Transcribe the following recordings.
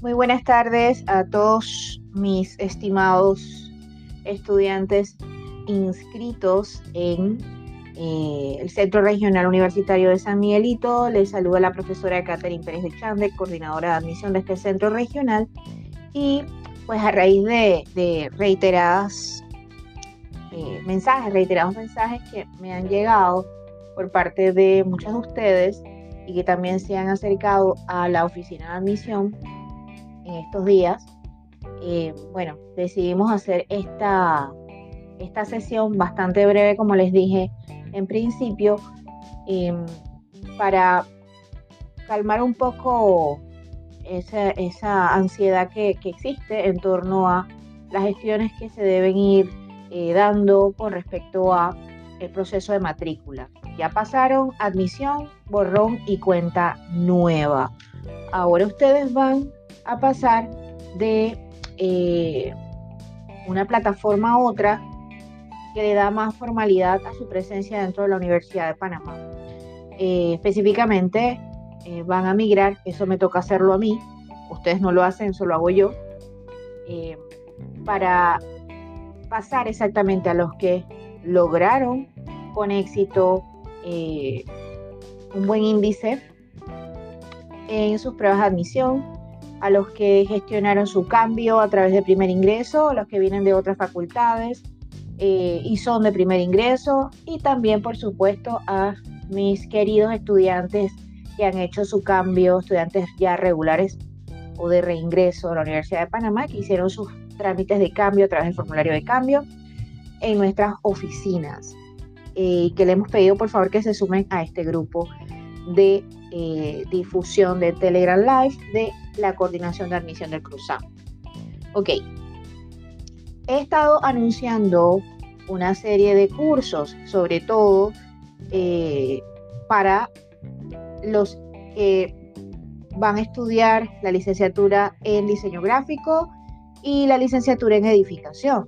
Muy buenas tardes a todos mis estimados estudiantes inscritos en eh, el Centro Regional Universitario de San Miguelito. Les saluda la profesora Catherine Pérez de Chande, coordinadora de admisión de este centro regional. Y pues a raíz de, reiteradas eh, mensajes, reiterados mensajes que me han llegado por parte de muchos de ustedes y que también se han acercado a la oficina de admisión en estos días, eh, bueno, decidimos hacer esta, esta sesión bastante breve, como les dije en principio, em, para calmar un poco esa, ansiedad que, existe en torno a las gestiones que se deben ir eh, dando con respecto a el proceso de matrícula. Ya pasaron admisión, borrón y cuenta nueva. Ahora ustedes van a pasar de eh, una plataforma a otra que le da más formalidad a su presencia dentro de la Universidad de Panamá. Eh, específicamente eh, van a migrar, eso me toca hacerlo a mí, ustedes no lo hacen, eso lo hago yo, para pasar exactamente a los que lograron con éxito un buen índice en sus pruebas de admisión, a los que gestionaron su cambio a través de primer ingreso, a los que vienen de otras facultades eh, y son de primer ingreso, y también, por supuesto, a mis queridos estudiantes que han hecho su cambio, estudiantes ya regulares o de reingreso a la Universidad de Panamá, que hicieron sus trámites de cambio a través del formulario de cambio en nuestras oficinas. y eh, que le hemos pedido por favor que se sumen a este grupo de eh, difusión de Telegram Live de la coordinación de admisión del Cruzado. Ok, he estado anunciando una serie de cursos, sobre todo eh, para los que van a estudiar la licenciatura en diseño gráfico y la licenciatura en edificación.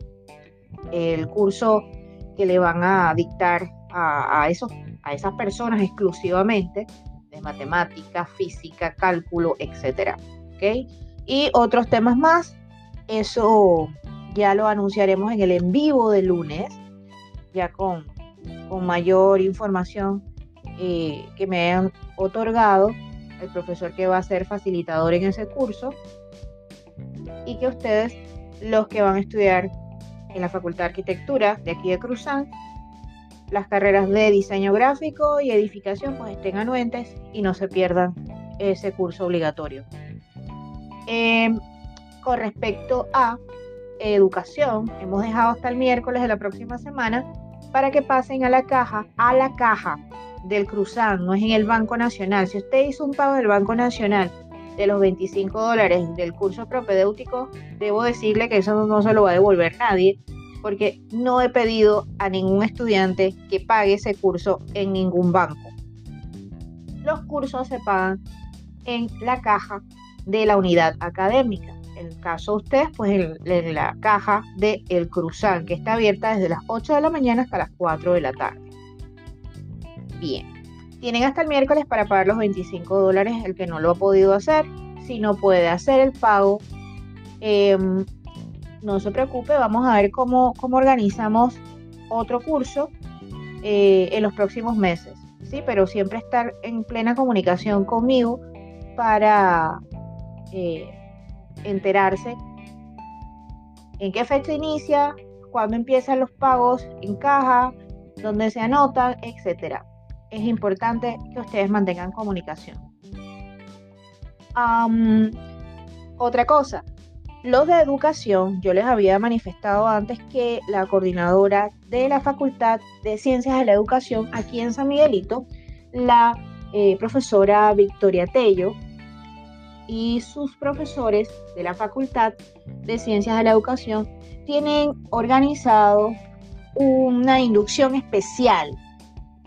El curso que le van a dictar a, esos, a esas personas exclusivamente de matemática, física, cálculo, etcétera. ¿Ok? Y otros temas más, eso ya lo anunciaremos en el en vivo de lunes, ya con, con mayor información eh, que me hayan otorgado el profesor que va a ser facilitador en ese curso y que ustedes, los que van a estudiar en la Facultad de Arquitectura de aquí de Cruzán, las carreras de diseño gráfico y edificación pues estén anuentes y no se pierdan ese curso obligatorio. Em, con respecto a educación, hemos dejado hasta el miércoles de la próxima semana para que pasen a la caja, a la caja del Cruzán, no es en el Banco Nacional. Si usted hizo un pago del Banco Nacional de los 25 dólares del curso propedéutico, debo decirle que eso no se lo va a devolver nadie, porque no he pedido a ningún estudiante que pague ese curso en ningún banco. Los cursos se pagan en la caja de la unidad académica. En el caso de ustedes, pues en, la caja de El Cruzán, que está abierta desde las 8 de la mañana hasta las 4 de la tarde. Bien, tienen hasta el miércoles para pagar los 25 dólares el que no lo ha podido hacer. Si no puede hacer el pago, em, no se preocupe, vamos a ver cómo, cómo organizamos otro curso eh, en los próximos meses, ¿sí? Pero siempre estar en plena comunicación conmigo para eh, enterarse en qué fecha inicia, cuándo empiezan los pagos en caja, dónde se anotan, etcétera. Es importante que ustedes mantengan comunicación. otra cosa, los de educación, yo les había manifestado antes que la coordinadora de la Facultad de Ciencias de la Educación aquí en San Miguelito, la eh, profesora Victoria Tello y sus profesores de la Facultad de Ciencias de la Educación tienen organizado una inducción especial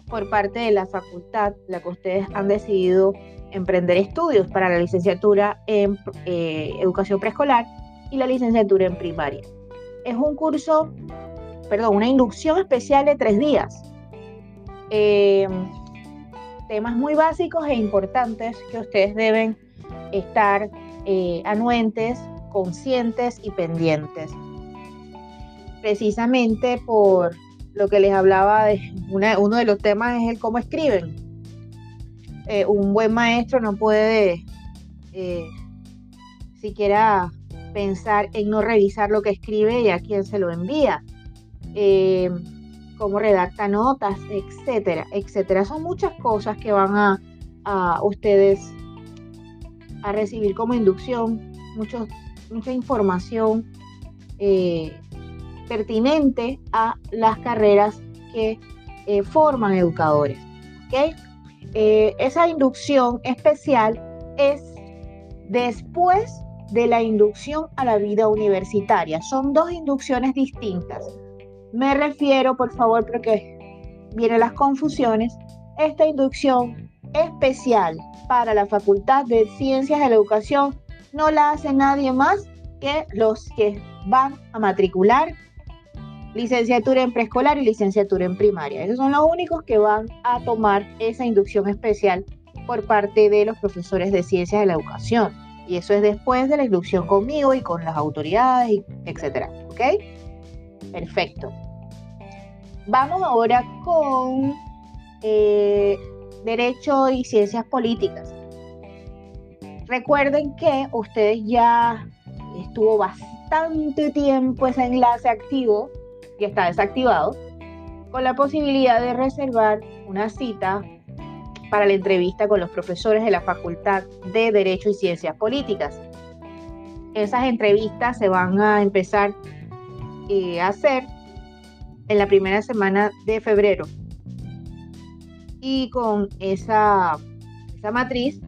por parte de la facultad, la que ustedes han decidido emprender estudios para la licenciatura en eh, educación preescolar y la licenciatura en primaria. Es un curso, perdón, una inducción especial de tres días. Eh, temas muy básicos e importantes que ustedes deben estar eh, anuentes, conscientes y pendientes. Precisamente por lo que les hablaba de uno de los temas es el cómo escriben. Eh, un buen maestro no puede eh, siquiera pensar en no revisar lo que escribe y a quién se lo envía. Cómo redacta notas, etcétera, etcétera. Son muchas cosas que van a, a ustedes a recibir como inducción, mucha información pertinente a las carreras que eh, forman educadores. ¿okay? Eh, esa inducción especial es después de la inducción a la vida universitaria. Son dos inducciones distintas. Me refiero, por favor, porque vienen las confusiones, esta inducción especial para la Facultad de Ciencias de la Educación no la hace nadie más que los que van a matricular licenciatura en preescolar y licenciatura en primaria. Esos son los únicos que van a tomar esa inducción especial por parte de los profesores de ciencias de la educación. Y eso es después de la inducción conmigo y con las autoridades, etcétera. ¿Ok? Perfecto. Vamos ahora con eh, Derecho y Ciencias Políticas. Recuerden que ustedes ya estuvo bastante tiempo ese enlace activo y está desactivado, con la posibilidad de reservar una cita para la entrevista con los profesores de la Facultad de Derecho y Ciencias Políticas. Esas entrevistas se van a empezar eh, a hacer en la primera semana de febrero. Y con esa, esa matriz,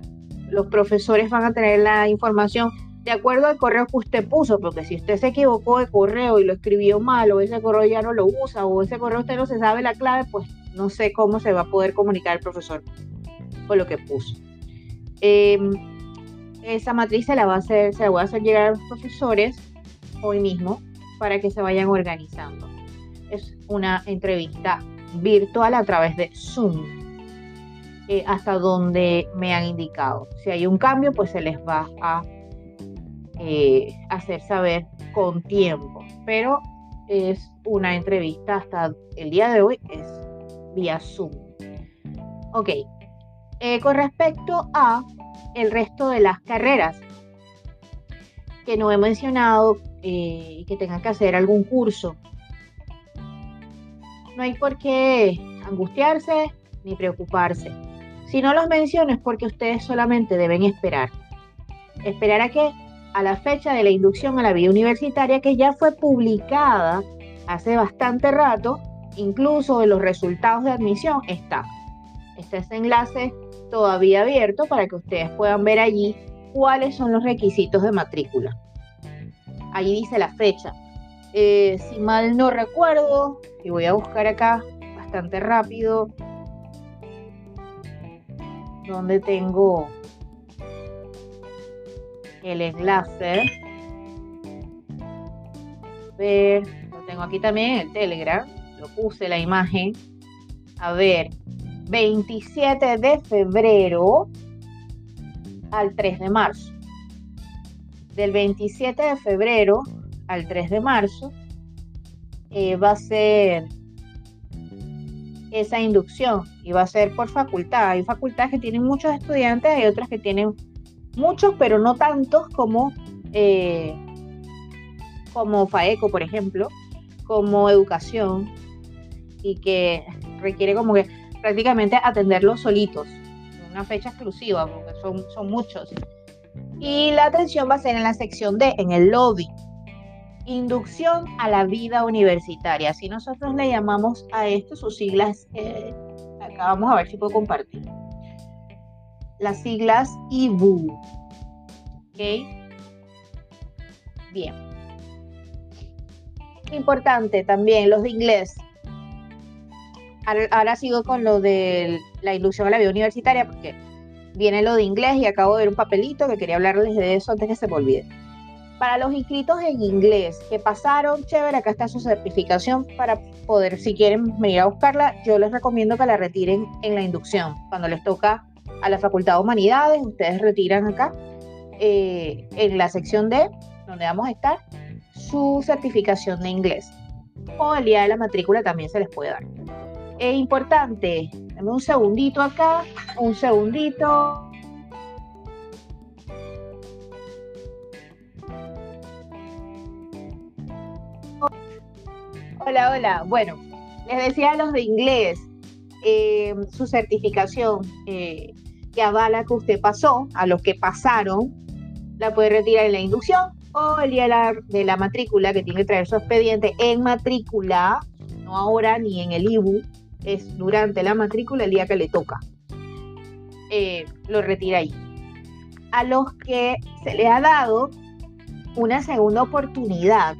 los profesores van a tener la información de acuerdo al correo que usted puso, porque si usted se equivocó de correo y lo escribió mal, o ese correo ya no lo usa, o ese correo usted no se sabe la clave, pues no sé cómo se va a poder comunicar el profesor con lo que puso. Em, esa matriz se la va a hacer, se la voy a hacer llegar a los profesores hoy mismo para que se vayan organizando. Es una entrevista virtual a través de Zoom. Eh, hasta donde me han indicado. Si hay un cambio, pues se les va a eh, hacer saber con tiempo. Pero es una entrevista hasta el día de hoy, es vía Zoom. Ok, eh, con respecto a el resto de las carreras que no he mencionado y que tengan que hacer algún curso, no hay por qué angustiarse ni preocuparse. Si no los menciono es porque ustedes solamente deben esperar. Esperar a que a la fecha de la inducción a la vida universitaria que ya fue publicada hace bastante rato, incluso en los resultados de admisión está. Está ese enlace todavía abierto para que ustedes puedan ver allí cuáles son los requisitos de matrícula. Allí dice la fecha. Eh, si mal no recuerdo, y voy a buscar acá bastante rápido, donde tengo el enlace. ver, lo tengo aquí también en el Telegram. Lo puse la imagen. A ver, 27 de febrero al 3 de marzo. Del 27 de febrero al 3 de marzo eh, va a ser esa inducción y va a ser por facultad. Hay facultades que tienen muchos estudiantes, hay otras que tienen muchos, pero no tantos como, eh, como FAECO, por ejemplo, como educación, y que requiere como que prácticamente atenderlos solitos, una fecha exclusiva, porque son, son muchos. Y la atención va a ser en la sección D, en el lobby. Inducción a la vida universitaria. Si nosotros le llamamos a esto sus siglas, eh, acá vamos a ver si puedo compartir las siglas IBU. ¿Ok? Bien. Importante también los de inglés. ahora, sigo con lo de la inducción a la vida universitaria porque viene lo de inglés y acabo de ver un papelito que quería hablarles de eso antes que se me olvide. Para los inscritos en inglés que pasaron, chévere, acá está su certificación para poder, si quieren venir a buscarla, yo les recomiendo que la retiren en la inducción. Cuando les toca a la Facultad de Humanidades, ustedes retiran acá eh, en la sección D, donde vamos a estar, su certificación de inglés. O el día de la matrícula también se les puede dar. Es importante, dame un segundito acá, un segundito. Hola, hola. Bueno, les decía a los de inglés, eh, su certificación eh, que avala que usted pasó, a los que pasaron, la puede retirar en la inducción o el día de la, matrícula, que tiene que traer su expediente en matrícula, no ahora ni en el IBU, es durante la matrícula el día que le toca. Eh, lo retira ahí. A los que se le ha dado una segunda oportunidad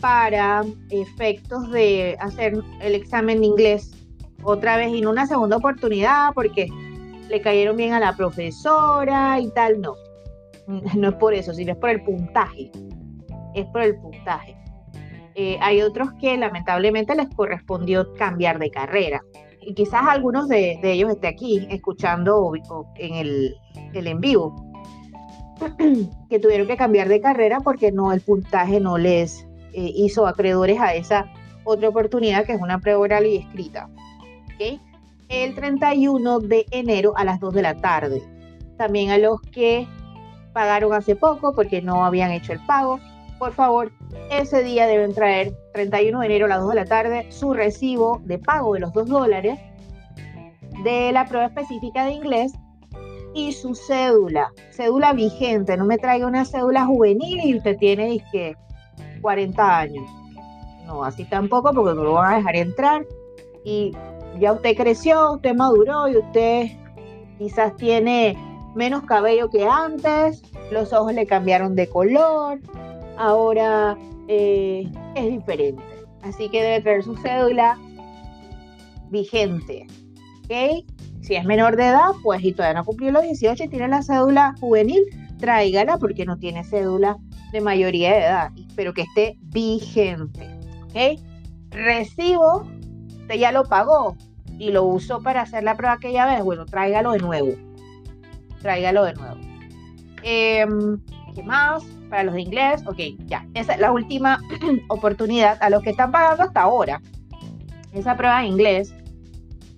para efectos de hacer el examen de inglés otra vez no una segunda oportunidad porque le cayeron bien a la profesora y tal, no. No es por eso, sino es por el puntaje. Es por el puntaje. Eh, hay otros que lamentablemente les correspondió cambiar de carrera. Y quizás algunos de, ellos esté aquí escuchando en el, el en vivo, que tuvieron que cambiar de carrera porque no el puntaje no les eh, hizo acreedores a esa otra oportunidad que es una prueba oral y escrita. ¿okay? El 31 de enero a las 2 de la tarde. También a los que pagaron hace poco porque no habían hecho el pago. Por favor, ese día deben traer 31 de enero a las 2 de la tarde su recibo de pago de los 2 dólares de la prueba específica de inglés y su cédula, cédula vigente. No me traiga una cédula juvenil y usted tiene que 40 años. No, así tampoco porque no lo van a dejar entrar. Y ya usted creció, usted maduró y usted quizás tiene menos cabello que antes, los ojos le cambiaron de color, ahora eh, es diferente. Así que debe tener su cédula vigente. ¿Ok? Si es menor de edad, pues y todavía no cumplió los 18 y tiene la cédula juvenil, tráigala porque no tiene cédula de mayoría de edad, pero que esté vigente. ¿Ok? Recibo, usted ya lo pagó y lo usó para hacer la prueba aquella vez, bueno, tráigalo de nuevo tráigalo de nuevo. Em, ¿Qué más? Para los de inglés, ok, ya. Esa es la última oportunidad a los que están pagando hasta ahora. Esa prueba de inglés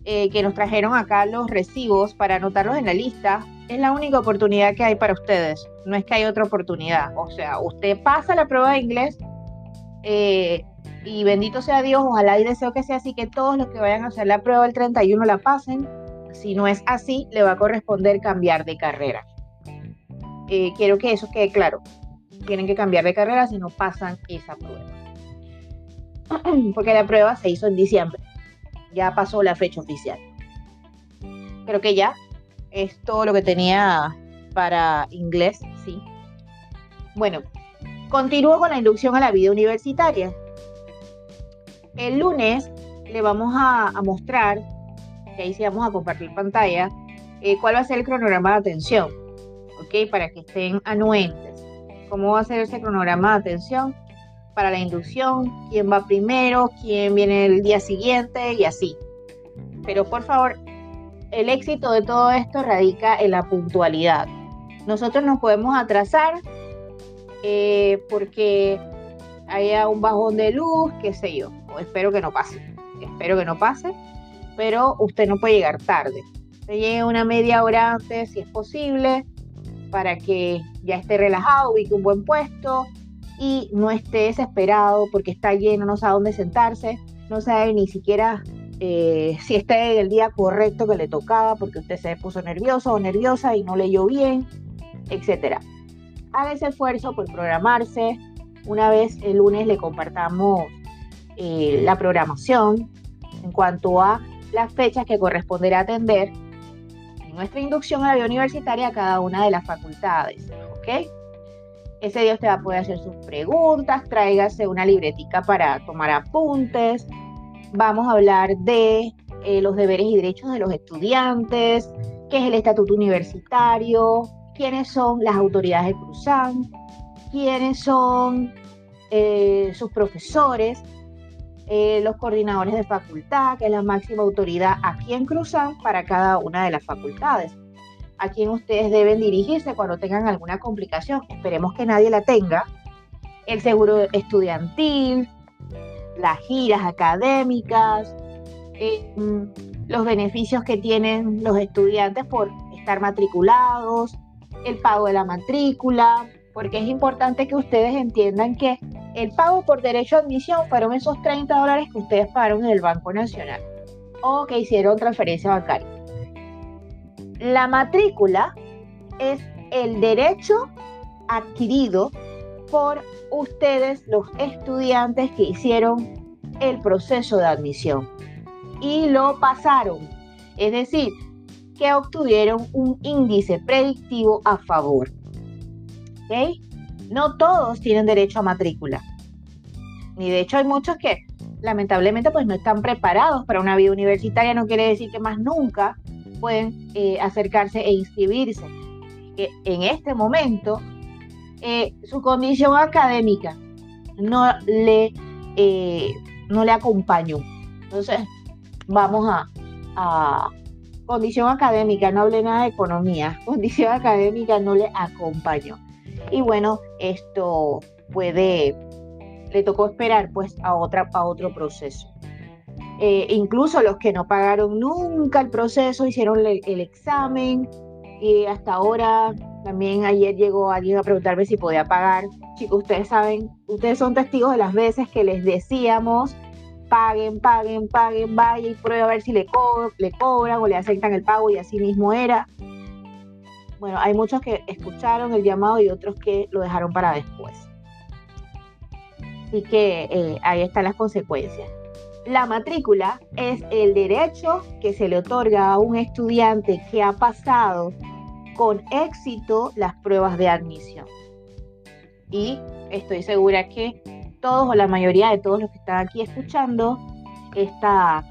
eh, que nos trajeron acá los recibos para anotarlos en la lista, es la única oportunidad que hay para ustedes. No es que hay otra oportunidad. O sea, usted pasa la prueba de inglés eh, y bendito sea Dios, ojalá y deseo que sea así, que todos los que vayan a hacer la prueba el 31 la pasen si no es así, le va a corresponder cambiar de carrera. Eh, quiero que eso quede claro. Tienen que cambiar de carrera si no pasan esa prueba. Porque la prueba se hizo en diciembre. Ya pasó la fecha oficial. Creo que ya es todo lo que tenía para inglés, sí. Bueno, continúo con la inducción a la vida universitaria. El lunes le vamos a mostrar que ahí sí vamos a compartir pantalla, eh, cuál va a ser el cronograma de atención, ¿ok? Para que estén anuentes. ¿Cómo va a ser ese cronograma de atención para la inducción? ¿Quién va primero? ¿Quién viene el día siguiente? Y así. Pero por favor, el éxito de todo esto radica en la puntualidad. Nosotros nos podemos atrasar eh, porque haya un bajón de luz, qué sé yo, espero que no pase, espero que no pase, pero usted no puede llegar tarde. Usted llegue una media hora antes, si es posible, para que ya esté relajado, ubique un buen puesto y no esté desesperado porque está lleno, no sabe dónde sentarse, no sabe ni siquiera eh, si está en el día correcto que le tocaba porque usted se puso nervioso o nerviosa y no leyó bien, etc. Haga ese esfuerzo por programarse. Una vez el lunes le compartamos eh, la programación en cuanto a las fechas que corresponderá atender en nuestra inducción a la vida universitaria a cada una de las facultades. ¿Ok? Ese día usted va a poder hacer sus preguntas, tráigase una libretica para tomar apuntes, vamos a hablar de eh, los deberes y derechos de los estudiantes, qué es el estatuto universitario, quiénes son las autoridades de Cruzan, quiénes son eh, sus profesores, eh, los coordinadores de facultad, que es la máxima autoridad aquí en Cruzan para cada una de las facultades. A quién ustedes deben dirigirse cuando tengan alguna complicación. Esperemos que nadie la tenga. El seguro estudiantil, las giras académicas, eh, los beneficios que tienen los estudiantes por estar matriculados, el pago de la matrícula, porque es importante que ustedes entiendan que el pago por derecho a admisión fueron esos 30 dólares que ustedes pagaron en el Banco Nacional o que hicieron transferencia bancaria. La matrícula es el derecho adquirido por ustedes, los estudiantes que hicieron el proceso de admisión y lo pasaron. Es decir, que obtuvieron un índice predictivo a favor. No todos tienen derecho a matrícula. Y de hecho hay muchos que lamentablemente pues no están preparados para una vida universitaria. No quiere decir que más nunca pueden eh, acercarse e inscribirse. Que en este momento eh, su condición académica no le, eh, no le acompañó. Entonces, vamos a, condición académica, no hablé nada de economía, condición académica no le acompañó. Y bueno, esto puede, le tocó esperar pues a, otra, a otro proceso. Eh, incluso los que no pagaron nunca el proceso, hicieron el, examen y hasta ahora también ayer llegó alguien a preguntarme si podía pagar. Chicos, ustedes saben, ustedes son testigos de las veces que les decíamos paguen, paguen, paguen, vaya y prueba a ver si le, le cobran o le aceptan el pago y así mismo era. Bueno, hay muchos que escucharon el llamado y otros que lo dejaron para después. Así que eh, ahí están las consecuencias. La matrícula es el derecho que se le otorga a un estudiante que ha pasado con éxito las pruebas de admisión. Y estoy segura que todos o la mayoría de todos los que están aquí escuchando esta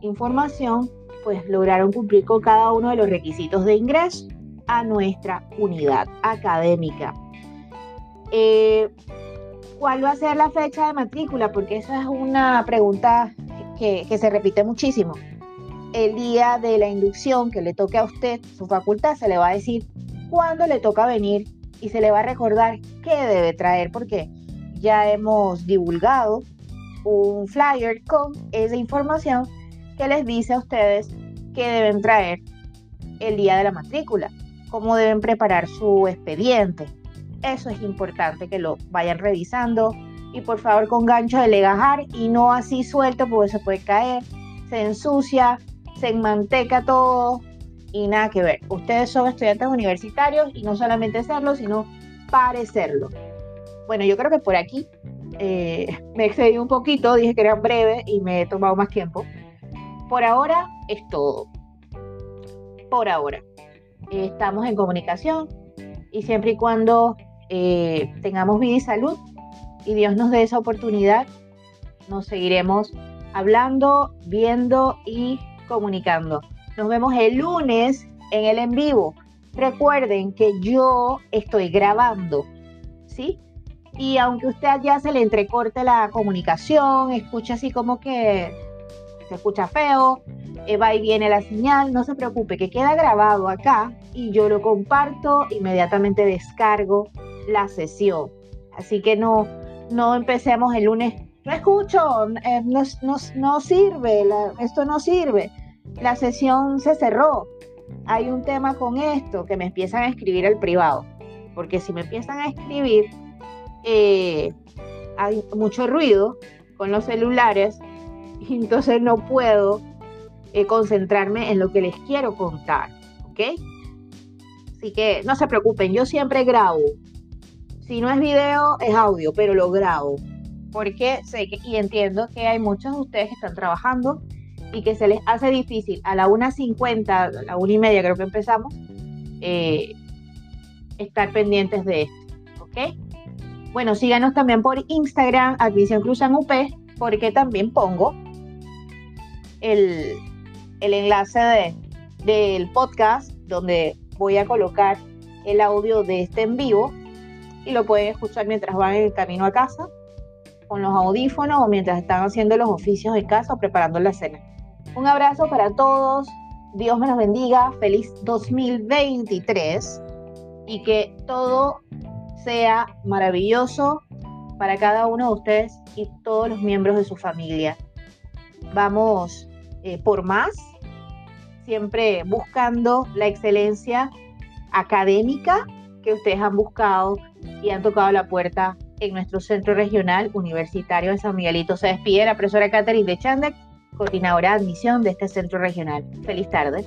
información, pues lograron cumplir con cada uno de los requisitos de ingreso a nuestra unidad académica. Eh, ¿Cuál va a ser la fecha de matrícula? Porque esa es una pregunta que, se repite muchísimo. El día de la inducción que le toque a usted, su facultad, se le va a decir cuándo le toca venir y se le va a recordar qué debe traer, porque ya hemos divulgado un flyer con esa información que les dice a ustedes que deben traer el día de la matrícula, cómo deben preparar su expediente. Eso es importante que lo vayan revisando y por favor con gancho de legajar y no así suelto porque se puede caer, se ensucia, se enmanteca todo y nada que ver. Ustedes son estudiantes universitarios y no solamente serlo, sino parecerlo. Bueno, yo creo que por aquí eh, me excedí un poquito, dije que era breve y me he tomado más tiempo. Por ahora es todo. Por ahora. estamos en comunicación y siempre y cuando eh, tengamos vida y salud y Dios nos dé esa oportunidad, nos seguiremos hablando, viendo y comunicando. Nos vemos el lunes en el en vivo. Recuerden que yo estoy grabando, ¿sí? Y aunque usted ya se le entrecorte la comunicación, escucha así como que se escucha feo, eh, va y viene la señal, no se preocupe, que queda grabado acá y yo lo comparto, inmediatamente descargo la sesión. Así que no, no empecemos el lunes, no escucho, eh, no, no, sirve, esto no sirve, la sesión se cerró, hay un tema con esto, que me empiezan a escribir al privado, porque si me empiezan a escribir, eh, hay mucho ruido con los celulares entonces no puedo eh, concentrarme en lo que les quiero contar, ¿ok? Así que no se preocupen, yo siempre grabo. Si no es video, es audio, pero lo grabo. Porque sé que, y entiendo que hay muchos de ustedes que están trabajando y que se les hace difícil a la 1.50, a la 1 y media creo que empezamos, eh, estar pendientes de esto, ¿ok? Bueno, síganos también por Instagram, Admisión Cruzan UP, porque también pongo el, enlace de, del podcast donde voy a colocar el audio de este en vivo y lo pueden escuchar mientras van en el camino a casa con los audífonos o mientras están haciendo los oficios de casa o preparando la cena. Un abrazo para todos, Dios me los bendiga, feliz 2023 y que todo sea maravilloso para cada uno de ustedes y todos los miembros de su familia. Vamos eh, por más, siempre buscando la excelencia académica que ustedes han buscado y han tocado la puerta en nuestro centro regional universitario de San Miguelito. Se despide la profesora Catherine de Chandek, coordinadora de admisión de este centro regional. Feliz tarde.